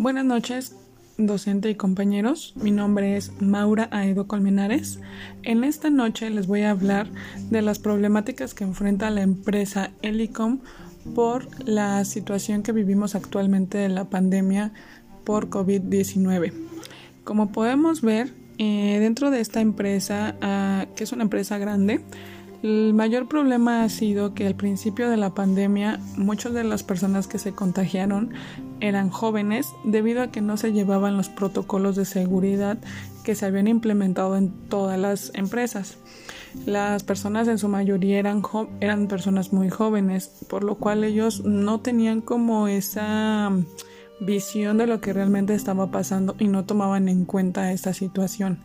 Buenas noches, docente y compañeros. Mi nombre es Maura Aedo Colmenares. En esta noche les voy a hablar de las problemáticas que enfrenta la empresa Helicom por la situación que vivimos actualmente de la pandemia por COVID-19. Como podemos ver, eh, dentro de esta empresa, ah, que es una empresa grande, el mayor problema ha sido que al principio de la pandemia muchas de las personas que se contagiaron eran jóvenes debido a que no se llevaban los protocolos de seguridad que se habían implementado en todas las empresas. Las personas en su mayoría eran, eran personas muy jóvenes, por lo cual ellos no tenían como esa visión de lo que realmente estaba pasando y no tomaban en cuenta esta situación.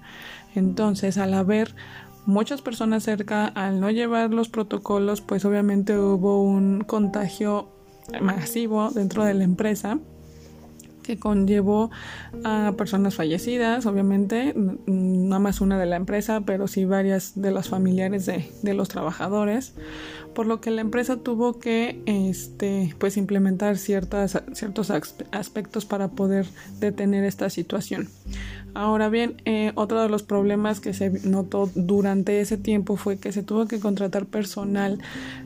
Entonces, al haber muchas personas cerca, al no llevar los protocolos, pues obviamente hubo un contagio masivo dentro de la empresa que conllevó a personas fallecidas, obviamente, no más una de la empresa, pero sí varias de los familiares de, de, los trabajadores, por lo que la empresa tuvo que este, pues implementar ciertas, ciertos aspectos para poder detener esta situación. Ahora bien, eh, otro de los problemas que se notó durante ese tiempo fue que se tuvo que contratar personal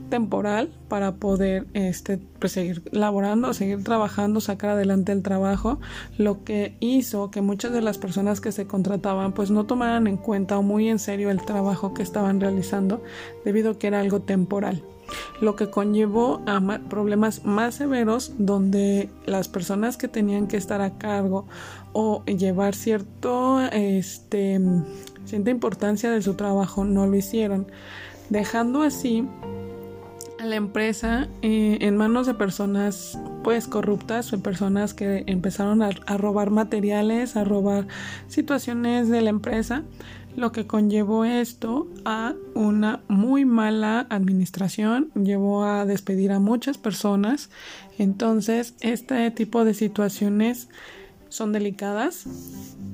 temporal para poder este, pues, seguir laborando, seguir trabajando, sacar adelante el trabajo, lo que hizo que muchas de las personas que se contrataban pues no tomaran en cuenta o muy en serio el trabajo que estaban realizando debido a que era algo temporal. Lo que conllevó a problemas más severos donde las personas que tenían que estar a cargo o llevar cierto este cierta importancia de su trabajo no lo hicieron. Dejando así la empresa eh, en manos de personas pues corruptas o personas que empezaron a robar materiales a robar situaciones de la empresa lo que conllevó esto a una muy mala administración, llevó a despedir a muchas personas. Entonces, este tipo de situaciones son delicadas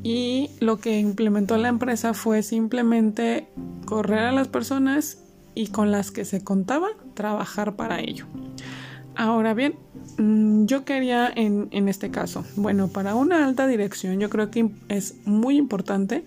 y lo que implementó la empresa fue simplemente correr a las personas y con las que se contaba trabajar para ello. Ahora bien, mm, yo quería en, en, este caso, bueno, para una alta dirección yo creo que es muy importante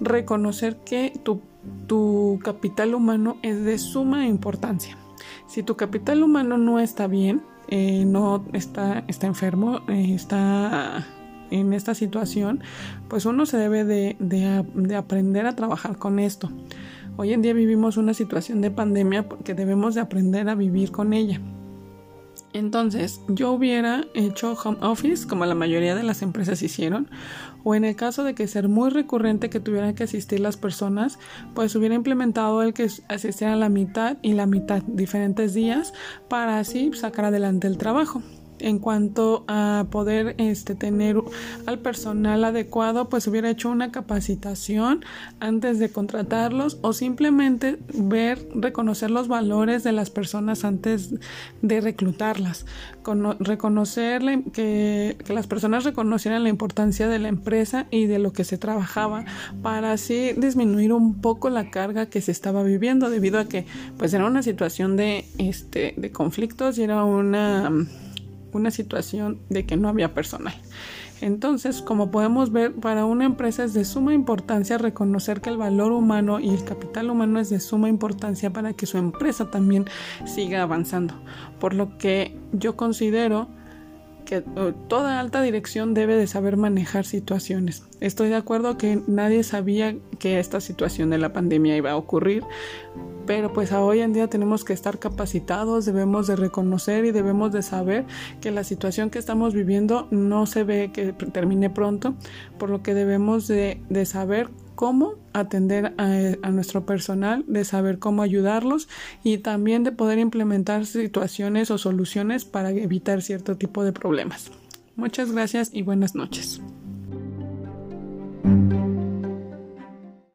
reconocer que tu, tu capital humano es de suma importancia. Si tu capital humano no está bien, eh, no está, está enfermo, eh, está en esta situación, pues uno se debe de, de, aprender a trabajar con esto. Hoy en día vivimos una situación de pandemia porque debemos de aprender a vivir con ella. Entonces, yo hubiera hecho home office como la mayoría de las empresas hicieron, o en el caso de que ser muy recurrente que tuvieran que asistir las personas, pues hubiera implementado el que asistieran la mitad y la mitad diferentes días para así sacar adelante el trabajo en cuanto a poder este, tener al personal adecuado, pues hubiera hecho una capacitación antes de contratarlos o simplemente ver, reconocer los valores de las personas antes de reclutarlas, reconocerle que, que las personas reconocieran la importancia de la empresa y de lo que se trabajaba para así disminuir un poco la carga que se estaba viviendo debido a que pues era una situación de, este, de conflictos y era una una situación de que no había personal. Entonces, como podemos ver, para una empresa es de suma importancia reconocer que el valor humano y el capital humano es de suma importancia para que su empresa también siga avanzando. Por lo que yo considero que uh, toda alta dirección debe de saber manejar situaciones. Estoy de acuerdo que nadie sabía que esta situación de la pandemia iba a ocurrir, pero pues hoy en día tenemos que estar capacitados, debemos de reconocer y debemos de saber que la situación que estamos viviendo no se ve que termine pronto, por lo que debemos de, de saber cómo atender a, nuestro personal, de saber cómo ayudarlos y también de poder implementar situaciones o soluciones para evitar cierto tipo de problemas. Muchas gracias y buenas noches.